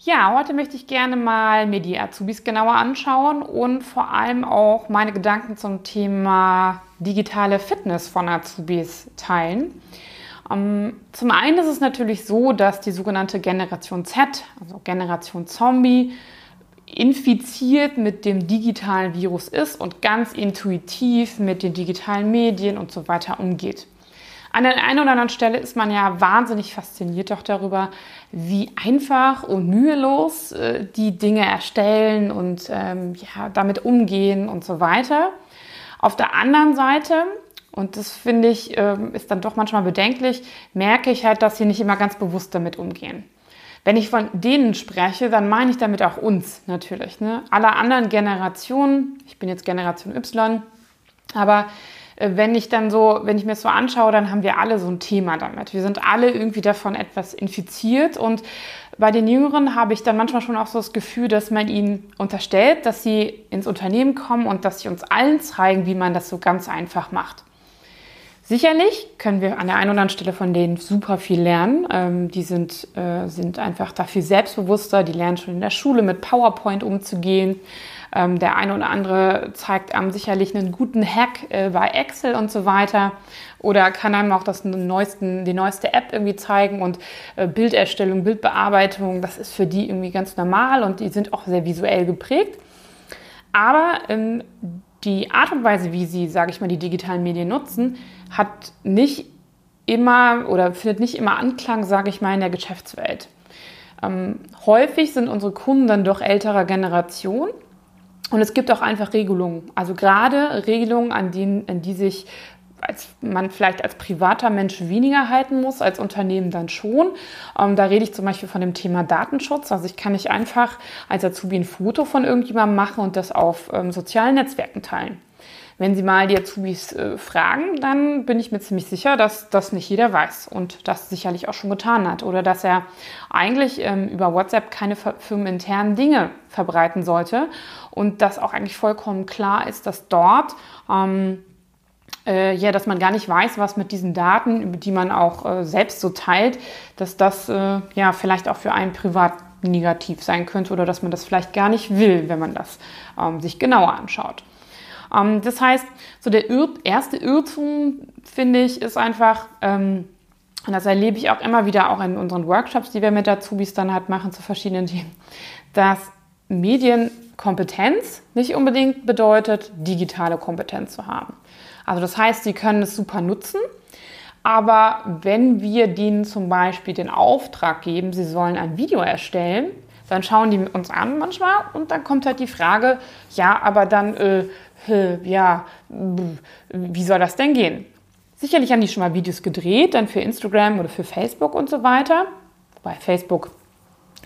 ja, heute möchte ich gerne mal mir die Azubis genauer anschauen und vor allem auch meine Gedanken zum Thema digitale Fitness von Azubis teilen. Ähm, zum einen ist es natürlich so, dass die sogenannte Generation Z, also Generation Zombie, infiziert mit dem digitalen Virus ist und ganz intuitiv mit den digitalen Medien und so weiter umgeht. An der einen oder anderen Stelle ist man ja wahnsinnig fasziniert doch darüber, wie einfach und mühelos äh, die Dinge erstellen und ähm, ja, damit umgehen und so weiter. Auf der anderen Seite, und das finde ich, äh, ist dann doch manchmal bedenklich, merke ich halt, dass sie nicht immer ganz bewusst damit umgehen. Wenn ich von denen spreche, dann meine ich damit auch uns natürlich. Ne? Alle anderen Generationen, ich bin jetzt Generation Y, aber wenn ich dann so, wenn ich mir das so anschaue, dann haben wir alle so ein Thema damit. Wir sind alle irgendwie davon etwas infiziert und bei den Jüngeren habe ich dann manchmal schon auch so das Gefühl, dass man ihnen unterstellt, dass sie ins Unternehmen kommen und dass sie uns allen zeigen, wie man das so ganz einfach macht. Sicherlich können wir an der einen oder anderen Stelle von denen super viel lernen. Ähm, die sind, äh, sind einfach dafür selbstbewusster, die lernen schon in der Schule mit PowerPoint umzugehen. Ähm, der eine oder andere zeigt einem sicherlich einen guten Hack äh, bei Excel und so weiter. Oder kann einem auch das neuesten, die neueste App irgendwie zeigen und äh, Bilderstellung, Bildbearbeitung, das ist für die irgendwie ganz normal und die sind auch sehr visuell geprägt. Aber ähm, die Art und Weise, wie sie, sage ich mal, die digitalen Medien nutzen, hat nicht immer oder findet nicht immer Anklang, sage ich mal, in der Geschäftswelt. Ähm, häufig sind unsere Kunden dann doch älterer Generation und es gibt auch einfach Regelungen. Also gerade Regelungen, an, denen, an die sich als man vielleicht als privater Mensch weniger halten muss, als Unternehmen dann schon. Ähm, da rede ich zum Beispiel von dem Thema Datenschutz. Also ich kann nicht einfach als Azubi ein Foto von irgendjemandem machen und das auf ähm, sozialen Netzwerken teilen. Wenn Sie mal die Azubis äh, fragen, dann bin ich mir ziemlich sicher, dass das nicht jeder weiß und das sicherlich auch schon getan hat oder dass er eigentlich ähm, über WhatsApp keine firmeninternen Dinge verbreiten sollte und dass auch eigentlich vollkommen klar ist, dass dort ähm, äh, ja, dass man gar nicht weiß, was mit diesen Daten, die man auch äh, selbst so teilt, dass das äh, ja vielleicht auch für einen privat negativ sein könnte oder dass man das vielleicht gar nicht will, wenn man das ähm, sich genauer anschaut. Ähm, das heißt, so der Ir erste Irrtum, finde ich, ist einfach, ähm, und das erlebe ich auch immer wieder auch in unseren Workshops, die wir mit Azubis dann halt machen zu verschiedenen Themen, dass Medienkompetenz nicht unbedingt bedeutet, digitale Kompetenz zu haben. Also das heißt, sie können es super nutzen, aber wenn wir denen zum Beispiel den Auftrag geben, sie sollen ein Video erstellen, dann schauen die uns an manchmal und dann kommt halt die Frage, ja, aber dann äh, ja, wie soll das denn gehen? Sicherlich haben die schon mal Videos gedreht, dann für Instagram oder für Facebook und so weiter. Bei Facebook,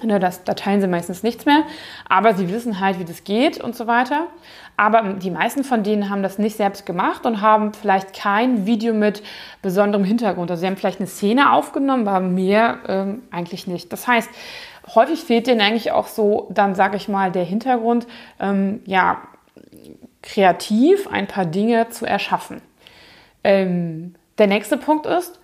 ne, das, da teilen sie meistens nichts mehr, aber sie wissen halt, wie das geht und so weiter. Aber die meisten von denen haben das nicht selbst gemacht und haben vielleicht kein Video mit besonderem Hintergrund. Also sie haben vielleicht eine Szene aufgenommen, aber mehr ähm, eigentlich nicht. Das heißt, häufig fehlt denen eigentlich auch so, dann sage ich mal, der Hintergrund, ähm, ja, kreativ ein paar Dinge zu erschaffen. Ähm, der nächste Punkt ist,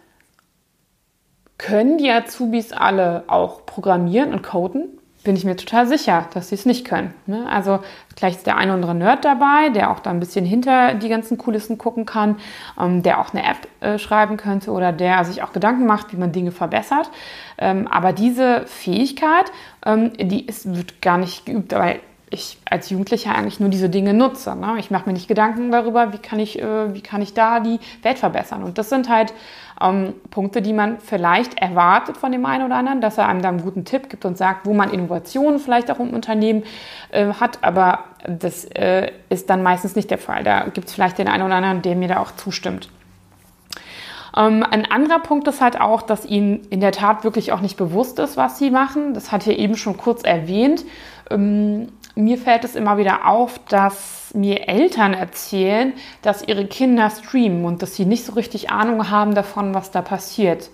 können die Azubis alle auch programmieren und coden? Bin ich mir total sicher, dass sie es nicht können. Ne? Also gleich ist der ein oder andere Nerd dabei, der auch da ein bisschen hinter die ganzen Kulissen gucken kann, ähm, der auch eine App äh, schreiben könnte oder der sich auch Gedanken macht, wie man Dinge verbessert. Ähm, aber diese Fähigkeit, ähm, die ist, wird gar nicht geübt, weil ich als Jugendlicher eigentlich nur diese Dinge nutze. Ne? Ich mache mir nicht Gedanken darüber, wie kann, ich, äh, wie kann ich da die Welt verbessern. Und das sind halt ähm, Punkte, die man vielleicht erwartet von dem einen oder anderen, dass er einem da einen guten Tipp gibt und sagt, wo man Innovationen vielleicht auch im Unternehmen äh, hat. Aber das äh, ist dann meistens nicht der Fall. Da gibt es vielleicht den einen oder anderen, der mir da auch zustimmt. Ähm, ein anderer Punkt ist halt auch, dass ihnen in der Tat wirklich auch nicht bewusst ist, was sie machen. Das hat ihr eben schon kurz erwähnt. Mir fällt es immer wieder auf, dass mir Eltern erzählen, dass ihre Kinder streamen und dass sie nicht so richtig Ahnung haben davon, was da passiert.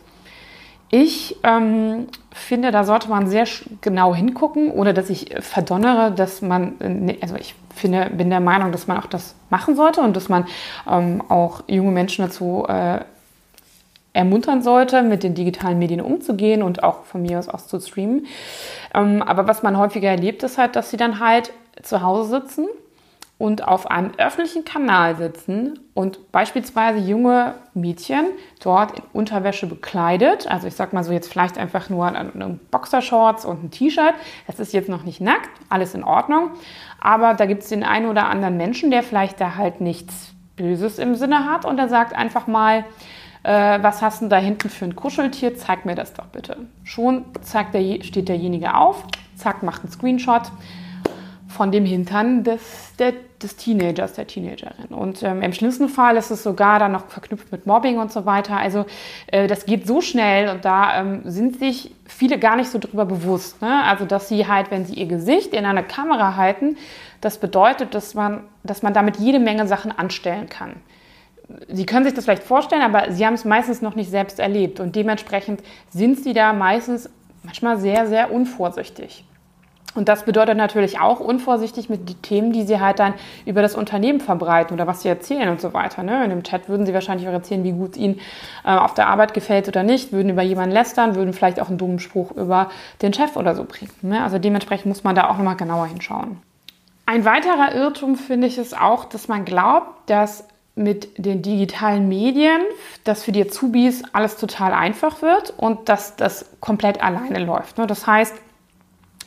Ich ähm, finde, da sollte man sehr genau hingucken, oder dass ich verdonnere, dass man, äh, also ich finde, bin der Meinung, dass man auch das machen sollte und dass man ähm, auch junge Menschen dazu äh, ermuntern sollte, mit den digitalen Medien umzugehen und auch von mir aus auch zu streamen. Ähm, aber was man häufiger erlebt, ist halt, dass sie dann halt zu Hause sitzen und auf einem öffentlichen Kanal sitzen und beispielsweise junge Mädchen dort in Unterwäsche bekleidet, also ich sag mal so jetzt vielleicht einfach nur eine Boxershorts und ein T-Shirt, das ist jetzt noch nicht nackt, alles in Ordnung, aber da gibt es den einen oder anderen Menschen, der vielleicht da halt nichts Böses im Sinne hat und der sagt einfach mal, äh, was hast du da hinten für ein Kuscheltier? Zeig mir das doch bitte. Schon zeigt der, steht derjenige auf, zack, macht einen Screenshot von dem Hintern des, der, des Teenagers, der Teenagerin. Und ähm, im schlimmsten Fall ist es sogar dann noch verknüpft mit Mobbing und so weiter. Also äh, das geht so schnell und da ähm, sind sich viele gar nicht so drüber bewusst. Ne? Also dass sie halt, wenn sie ihr Gesicht in eine Kamera halten, das bedeutet, dass man, dass man damit jede Menge Sachen anstellen kann. Sie können sich das vielleicht vorstellen, aber Sie haben es meistens noch nicht selbst erlebt und dementsprechend sind Sie da meistens manchmal sehr, sehr unvorsichtig. Und das bedeutet natürlich auch unvorsichtig mit den Themen, die Sie halt dann über das Unternehmen verbreiten oder was Sie erzählen und so weiter. Ne? In dem Chat würden Sie wahrscheinlich auch erzählen, wie gut Ihnen äh, auf der Arbeit gefällt oder nicht, würden über jemanden lästern, würden vielleicht auch einen dummen Spruch über den Chef oder so bringen. Ne? Also dementsprechend muss man da auch nochmal genauer hinschauen. Ein weiterer Irrtum finde ich ist auch, dass man glaubt, dass mit den digitalen Medien, dass für die Azubis alles total einfach wird und dass das komplett alleine läuft. Ne? Das heißt,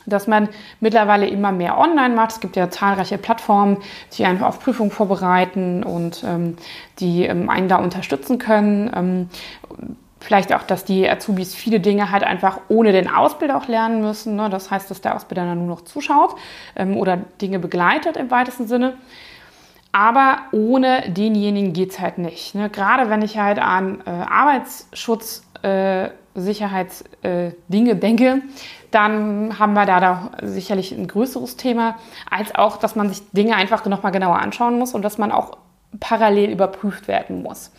dass man mittlerweile immer mehr online macht. Es gibt ja zahlreiche Plattformen, die einen auf Prüfungen vorbereiten und ähm, die ähm, einen da unterstützen können. Ähm, vielleicht auch, dass die Azubis viele Dinge halt einfach ohne den Ausbilder auch lernen müssen. Ne? Das heißt, dass der Ausbilder dann nur noch zuschaut ähm, oder Dinge begleitet im weitesten Sinne. Aber ohne denjenigen geht es halt nicht. Ne? Gerade wenn ich halt an äh, Arbeitsschutz, äh, Sicherheitsdinge äh, denke, dann haben wir da doch sicherlich ein größeres Thema, als auch, dass man sich Dinge einfach nochmal genauer anschauen muss und dass man auch parallel überprüft werden muss.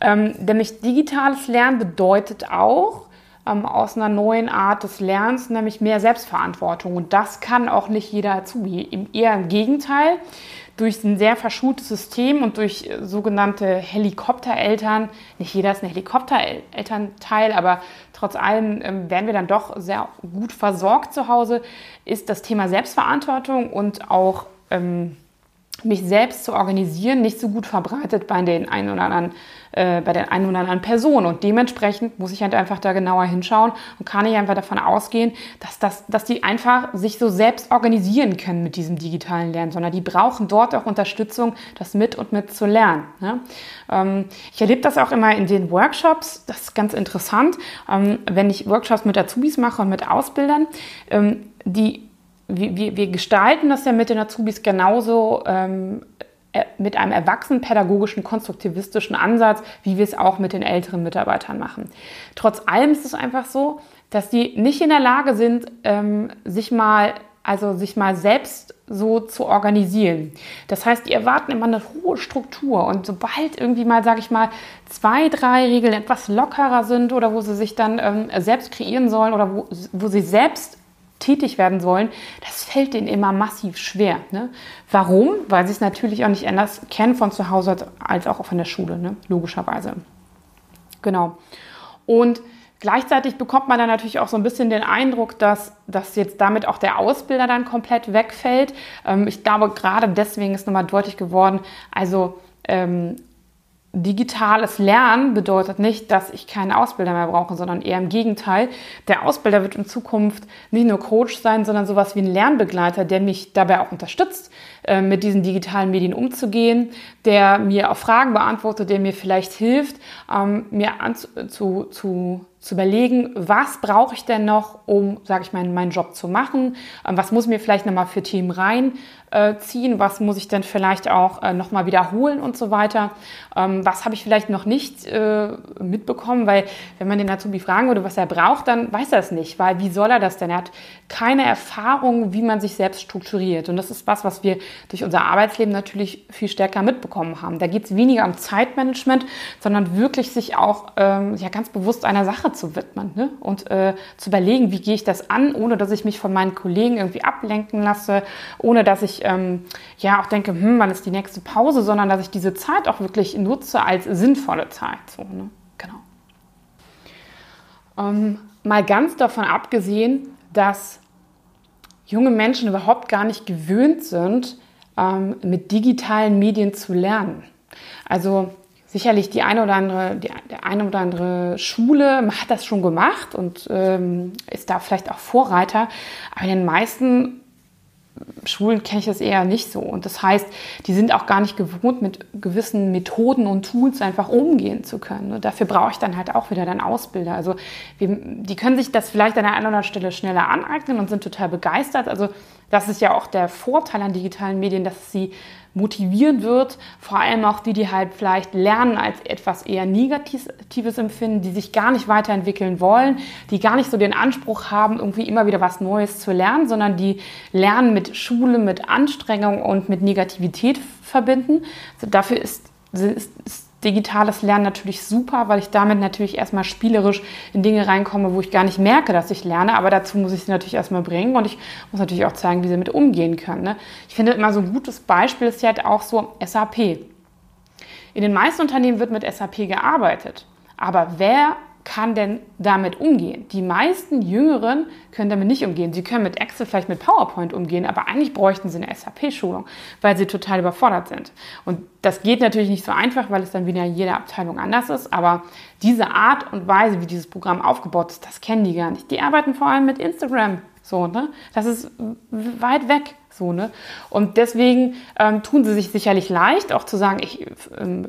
Ähm, nämlich digitales Lernen bedeutet auch, ähm, aus einer neuen Art des Lernens, nämlich mehr Selbstverantwortung. Und das kann auch nicht jeder Azubi. Eher im Gegenteil durch ein sehr verschultes System und durch äh, sogenannte Helikoptereltern, nicht jeder ist ein Helikopterelternteil, aber trotz allem ähm, werden wir dann doch sehr gut versorgt zu Hause, ist das Thema Selbstverantwortung und auch ähm, mich selbst zu organisieren nicht so gut verbreitet bei den einen oder anderen äh, bei den einen oder anderen Personen. Und dementsprechend muss ich halt einfach da genauer hinschauen und kann ich einfach davon ausgehen, dass, das, dass die einfach sich so selbst organisieren können mit diesem digitalen Lernen, sondern die brauchen dort auch Unterstützung, das mit und mit zu lernen. Ne? Ähm, ich erlebe das auch immer in den Workshops, das ist ganz interessant, ähm, wenn ich Workshops mit Azubis mache und mit Ausbildern, ähm, die wir, wir, gestalten das ja mit den Azubis genauso ähm, äh, mit einem erwachsenen pädagogischen, konstruktivistischen Ansatz, wie wir es auch mit den älteren Mitarbeitern machen. Trotz allem ist es einfach so, dass die nicht in der Lage sind, ähm, sich mal, also sich mal selbst so zu organisieren. Das heißt, die erwarten immer eine hohe Struktur und sobald irgendwie mal, sage ich mal, zwei, drei Regeln etwas lockerer sind oder wo sie sich dann ähm, selbst kreieren sollen oder wo, wo sie selbst tätig werden sollen, das fällt denen immer massiv schwer. Ne? Warum? Weil sie es natürlich auch nicht anders kennen von zu Hause als auch von der Schule, ne? logischerweise. Genau. Und gleichzeitig bekommt man dann natürlich auch so ein bisschen den Eindruck, dass, dass jetzt damit auch der Ausbilder dann komplett wegfällt. Ähm, ich glaube, gerade deswegen ist nochmal deutlich geworden, also ähm, digitales Lernen bedeutet nicht, dass ich keinen Ausbilder mehr brauche, sondern eher im Gegenteil. Der Ausbilder wird in Zukunft nicht nur Coach sein, sondern sowas wie ein Lernbegleiter, der mich dabei auch unterstützt, äh, mit diesen digitalen Medien umzugehen, der mir auch Fragen beantwortet, der mir vielleicht hilft, ähm, mir zu, zu zu überlegen, was brauche ich denn noch, um, sage ich mal, meinen Job zu machen? Ähm, was muss mir vielleicht nochmal für Themen reinziehen? Was muss ich denn vielleicht auch äh, nochmal wiederholen und so weiter? Ähm, was habe ich vielleicht noch nicht äh, mitbekommen? Weil wenn man den Azubi fragen würde, was er braucht, dann weiß er es nicht. Weil wie soll er das denn? Er hat keine Erfahrung, wie man sich selbst strukturiert. Und das ist was, was wir durch unser Arbeitsleben natürlich viel stärker mitbekommen haben. Da geht es weniger um Zeitmanagement, sondern wirklich sich auch ähm, ja, ganz bewusst einer Sache zu widmen ne? und äh, zu überlegen, wie gehe ich das an, ohne dass ich mich von meinen Kollegen irgendwie ablenken lasse, ohne dass ich ähm, ja auch denke, hm, wann ist die nächste Pause, sondern dass ich diese Zeit auch wirklich nutze als sinnvolle Zeit. So, ne? Genau. Ähm, mal ganz davon abgesehen, dass junge Menschen überhaupt gar nicht gewöhnt sind, ähm, mit digitalen Medien zu lernen. Also sicherlich die eine oder andere, die, der eine oder andere Schule hat das schon gemacht und ähm, ist da vielleicht auch Vorreiter. Aber in den meisten Schulen kenne ich das eher nicht so. Und das heißt, die sind auch gar nicht gewohnt, mit gewissen Methoden und Tools einfach umgehen zu können. Und dafür brauche ich dann halt auch wieder dann Ausbilder. Also die können sich das vielleicht an der einen oder anderen Stelle schneller aneignen und sind total begeistert. Also das ist ja auch der Vorteil an digitalen Medien, dass sie motivieren wird, vor allem auch die, die halt vielleicht lernen als etwas eher Negatives empfinden, die sich gar nicht weiterentwickeln wollen, die gar nicht so den Anspruch haben, irgendwie immer wieder was Neues zu lernen, sondern die lernen mit Schule, mit Anstrengung und mit Negativität verbinden. Also dafür ist, ist, ist digitales Lernen natürlich super, weil ich damit natürlich erstmal spielerisch in Dinge reinkomme, wo ich gar nicht merke, dass ich lerne. Aber dazu muss ich sie natürlich erstmal bringen und ich muss natürlich auch zeigen, wie sie damit umgehen können. Ne? Ich finde immer so ein gutes Beispiel ist ja halt auch so SAP. In den meisten Unternehmen wird mit SAP gearbeitet. Aber wer kann denn damit umgehen? Die meisten Jüngeren können damit nicht umgehen. Sie können mit Excel, vielleicht mit PowerPoint umgehen, aber eigentlich bräuchten sie eine SAP-Schulung, weil sie total überfordert sind. Und das geht natürlich nicht so einfach, weil es dann wieder jede Abteilung anders ist, aber diese Art und Weise, wie dieses Programm aufgebaut ist, das kennen die gar nicht. Die arbeiten vor allem mit Instagram. So, ne? Das ist weit weg. So, ne? Und deswegen ähm, tun sie sich sicherlich leicht, auch zu sagen, ich ähm,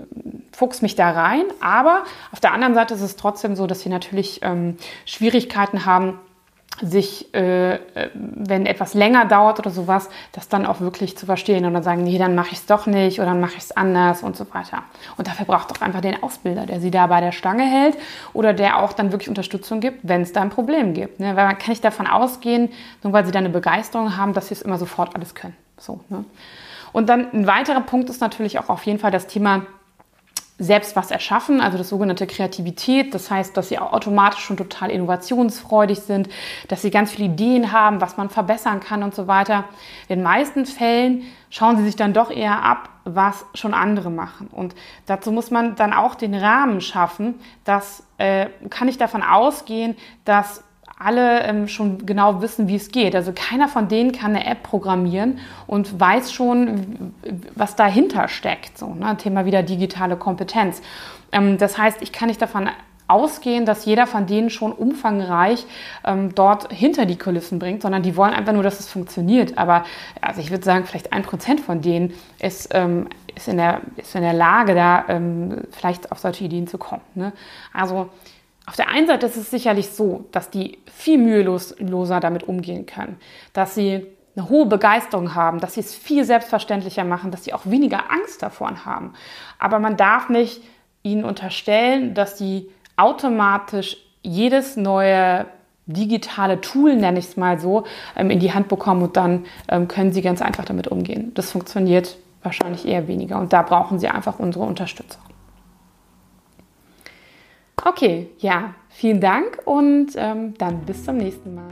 fuchs mich da rein. Aber auf der anderen Seite ist es trotzdem so, dass sie natürlich ähm, Schwierigkeiten haben, sich, äh, äh, wenn etwas länger dauert oder sowas, das dann auch wirklich zu verstehen und dann sagen, nee, dann mache ich es doch nicht oder dann mache ich es anders und so weiter. Und dafür braucht auch einfach den Ausbilder, der sie da bei der Stange hält oder der auch dann wirklich Unterstützung gibt, wenn es da ein Problem gibt. Ne? Weil man kann nicht davon ausgehen, nur weil sie da eine Begeisterung haben, dass sie es immer sofort alles können. So, ne? Und dann ein weiterer Punkt ist natürlich auch auf jeden Fall das Thema selbst was erschaffen, also das sogenannte Kreativität. Das heißt, dass sie automatisch schon total innovationsfreudig sind, dass sie ganz viele Ideen haben, was man verbessern kann und so weiter. In den meisten Fällen schauen sie sich dann doch eher ab, was schon andere machen. Und dazu muss man dann auch den Rahmen schaffen. Das äh, kann ich davon ausgehen, dass alle ähm, schon genau wissen, wie es geht. Also keiner von denen kann eine App programmieren und weiß schon, was dahinter steckt. So, ne? Thema wieder digitale Kompetenz. Ähm, das heißt, ich kann nicht davon ausgehen, dass jeder von denen schon umfangreich ähm, dort hinter die Kulissen bringt, sondern die wollen einfach nur, dass es funktioniert. Aber also ich würde sagen, vielleicht ein Prozent von denen ist, ähm, ist, in der, ist in der Lage, da ähm, vielleicht auf solche Ideen zu kommen. Ne? Also auf der einen Seite ist es sicherlich so, dass die viel müheloser damit umgehen können, dass sie eine hohe Begeisterung haben, dass sie es viel selbstverständlicher machen, dass sie auch weniger Angst davon haben. Aber man darf nicht ihnen unterstellen, dass sie automatisch jedes neue digitale Tool, nenne ich es mal so, ähm, in die Hand bekommen und dann ähm, können sie ganz einfach damit umgehen. Das funktioniert wahrscheinlich eher weniger und da brauchen sie einfach unsere Unterstützung. Okay, ja, vielen Dank und ähm, dann bis zum nächsten Mal.